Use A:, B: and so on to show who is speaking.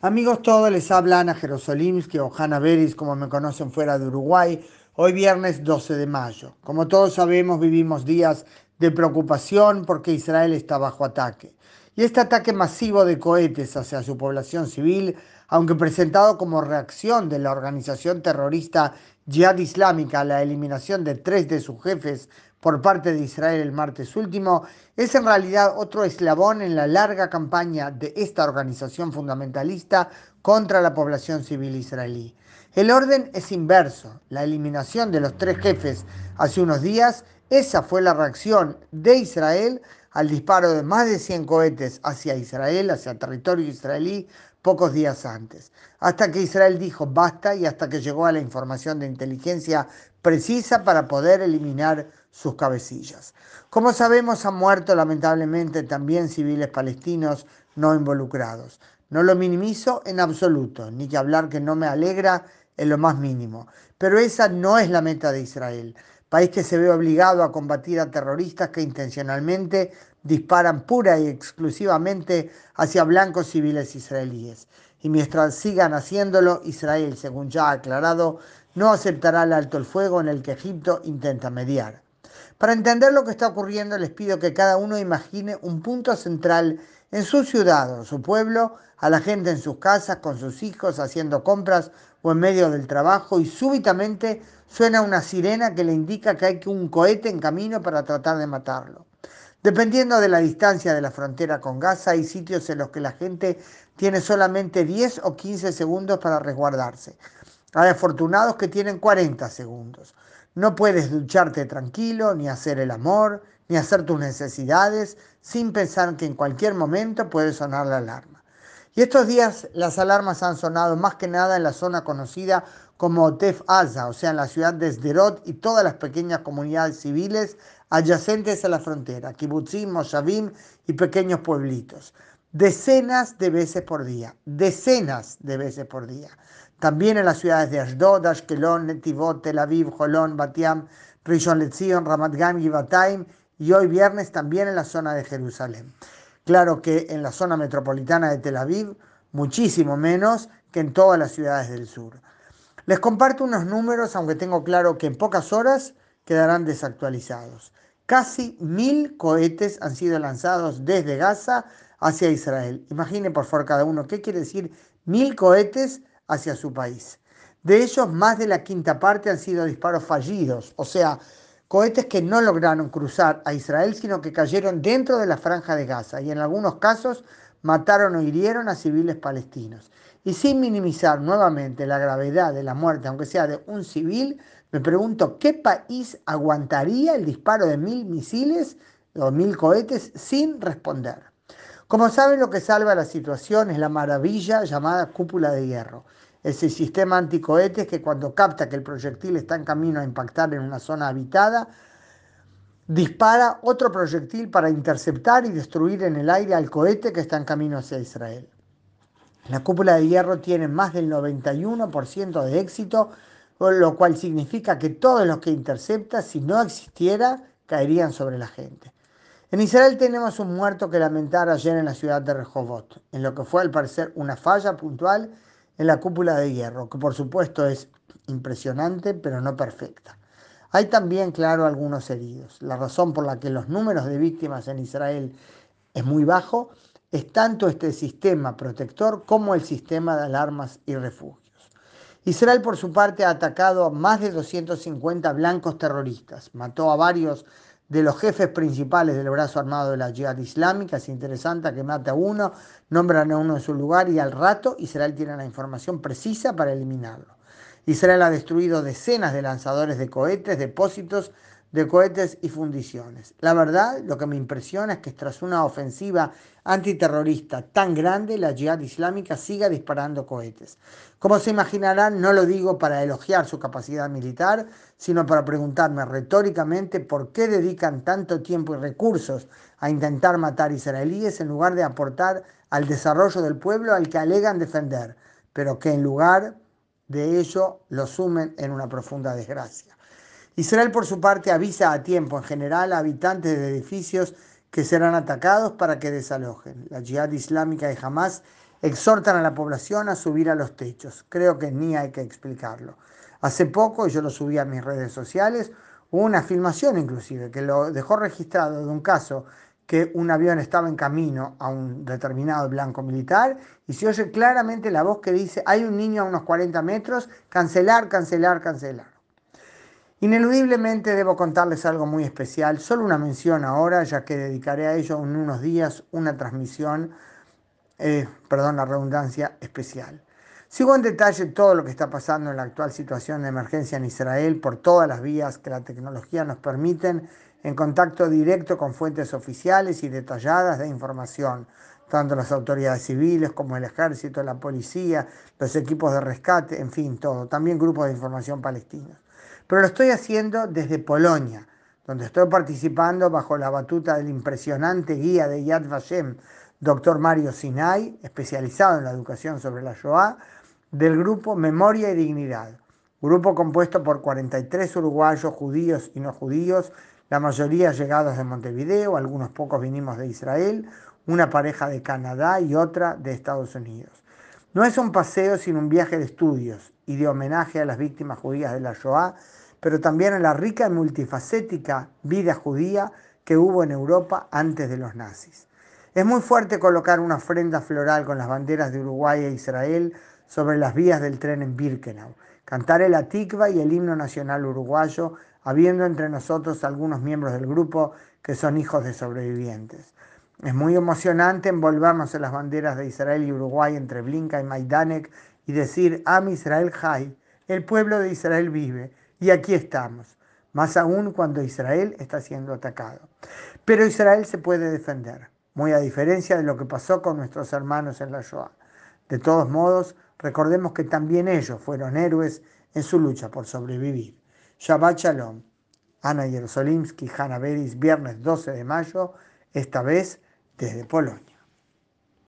A: Amigos todos, les habla Ana Jerosolimsky o Hanna Beris, como me conocen fuera de Uruguay, hoy viernes 12 de mayo. Como todos sabemos, vivimos días de preocupación porque Israel está bajo ataque. Y este ataque masivo de cohetes hacia su población civil, aunque presentado como reacción de la organización terrorista Jihad Islámica a la eliminación de tres de sus jefes por parte de Israel el martes último, es en realidad otro eslabón en la larga campaña de esta organización fundamentalista contra la población civil israelí. El orden es inverso. La eliminación de los tres jefes hace unos días, esa fue la reacción de Israel al disparo de más de 100 cohetes hacia Israel, hacia territorio israelí, pocos días antes, hasta que Israel dijo basta y hasta que llegó a la información de inteligencia precisa para poder eliminar sus cabecillas. Como sabemos, han muerto lamentablemente también civiles palestinos no involucrados. No lo minimizo en absoluto, ni que hablar que no me alegra en lo más mínimo. Pero esa no es la meta de Israel, país que se ve obligado a combatir a terroristas que intencionalmente disparan pura y exclusivamente hacia blancos civiles israelíes. Y mientras sigan haciéndolo, Israel, según ya ha aclarado, no aceptará el alto el fuego en el que Egipto intenta mediar. Para entender lo que está ocurriendo, les pido que cada uno imagine un punto central en su ciudad o su pueblo, a la gente en sus casas, con sus hijos, haciendo compras o en medio del trabajo, y súbitamente suena una sirena que le indica que hay un cohete en camino para tratar de matarlo. Dependiendo de la distancia de la frontera con Gaza, hay sitios en los que la gente tiene solamente 10 o 15 segundos para resguardarse. Hay afortunados que tienen 40 segundos. No puedes ducharte tranquilo, ni hacer el amor, ni hacer tus necesidades, sin pensar que en cualquier momento puede sonar la alarma. Y estos días las alarmas han sonado más que nada en la zona conocida como Otef Aza, o sea, en la ciudad de Sderot y todas las pequeñas comunidades civiles adyacentes a la frontera, kibutzim, moshavim y pequeños pueblitos. Decenas de veces por día, decenas de veces por día. También en las ciudades de Ashdod, Ashkelon, Netivot, Tel Aviv, Jolón, Batiam, Rishon LeZion, Ramat Gan, Givatayim y hoy viernes también en la zona de Jerusalén. Claro que en la zona metropolitana de Tel Aviv, muchísimo menos que en todas las ciudades del sur. Les comparto unos números, aunque tengo claro que en pocas horas quedarán desactualizados. Casi mil cohetes han sido lanzados desde Gaza hacia Israel. Imaginen por favor cada uno qué quiere decir mil cohetes hacia su país. De ellos, más de la quinta parte han sido disparos fallidos, o sea, cohetes que no lograron cruzar a Israel, sino que cayeron dentro de la franja de Gaza y en algunos casos mataron o hirieron a civiles palestinos. Y sin minimizar nuevamente la gravedad de la muerte, aunque sea de un civil, me pregunto, ¿qué país aguantaría el disparo de mil misiles o mil cohetes sin responder? Como saben, lo que salva la situación es la maravilla llamada cúpula de hierro. Ese sistema anticohetes que cuando capta que el proyectil está en camino a impactar en una zona habitada, dispara otro proyectil para interceptar y destruir en el aire al cohete que está en camino hacia Israel. La cúpula de hierro tiene más del 91% de éxito lo cual significa que todos los que intercepta, si no existiera, caerían sobre la gente. En Israel tenemos un muerto que lamentar ayer en la ciudad de Rehovot, en lo que fue al parecer una falla puntual en la cúpula de hierro, que por supuesto es impresionante, pero no perfecta. Hay también, claro, algunos heridos. La razón por la que los números de víctimas en Israel es muy bajo es tanto este sistema protector como el sistema de alarmas y refugio. Israel, por su parte, ha atacado a más de 250 blancos terroristas. Mató a varios de los jefes principales del brazo armado de la Jihad Islámica. Es interesante que mate a uno, nombran a uno en su lugar y al rato Israel tiene la información precisa para eliminarlo. Israel ha destruido decenas de lanzadores de cohetes, depósitos de cohetes y fundiciones. La verdad, lo que me impresiona es que tras una ofensiva antiterrorista tan grande, la yihad islámica siga disparando cohetes. Como se imaginarán, no lo digo para elogiar su capacidad militar, sino para preguntarme retóricamente por qué dedican tanto tiempo y recursos a intentar matar israelíes en lugar de aportar al desarrollo del pueblo al que alegan defender, pero que en lugar de ello lo sumen en una profunda desgracia. Israel, por su parte, avisa a tiempo en general a habitantes de edificios que serán atacados para que desalojen. La yihad islámica de Hamas exhortan a la población a subir a los techos. Creo que ni hay que explicarlo. Hace poco, y yo lo subí a mis redes sociales, hubo una filmación inclusive que lo dejó registrado de un caso que un avión estaba en camino a un determinado blanco militar y se oye claramente la voz que dice hay un niño a unos 40 metros, cancelar, cancelar, cancelar. Ineludiblemente debo contarles algo muy especial, solo una mención ahora, ya que dedicaré a ello en unos días una transmisión, eh, perdón la redundancia, especial. Sigo en detalle todo lo que está pasando en la actual situación de emergencia en Israel por todas las vías que la tecnología nos permiten en contacto directo con fuentes oficiales y detalladas de información, tanto las autoridades civiles como el ejército, la policía, los equipos de rescate, en fin, todo, también grupos de información palestinos. Pero lo estoy haciendo desde Polonia, donde estoy participando bajo la batuta del impresionante guía de Yad Vashem, doctor Mario Sinai, especializado en la educación sobre la Shoah, del grupo Memoria y Dignidad, grupo compuesto por 43 uruguayos judíos y no judíos la mayoría llegados de Montevideo, algunos pocos vinimos de Israel, una pareja de Canadá y otra de Estados Unidos. No es un paseo sino un viaje de estudios y de homenaje a las víctimas judías de la Shoah, pero también a la rica y multifacética vida judía que hubo en Europa antes de los nazis. Es muy fuerte colocar una ofrenda floral con las banderas de Uruguay e Israel sobre las vías del tren en Birkenau, cantar el Atikva y el himno nacional uruguayo habiendo entre nosotros algunos miembros del grupo que son hijos de sobrevivientes. Es muy emocionante envolvernos en las banderas de Israel y Uruguay entre Blinka y Maidanek y decir, Am Israel Jai, el pueblo de Israel vive, y aquí estamos, más aún cuando Israel está siendo atacado. Pero Israel se puede defender, muy a diferencia de lo que pasó con nuestros hermanos en la Shoah. De todos modos, recordemos que también ellos fueron héroes en su lucha por sobrevivir. Shabbat Shalom. Ana Jerosolimsky, Hanna Beris, viernes 12 de mayo, esta vez desde Polonia.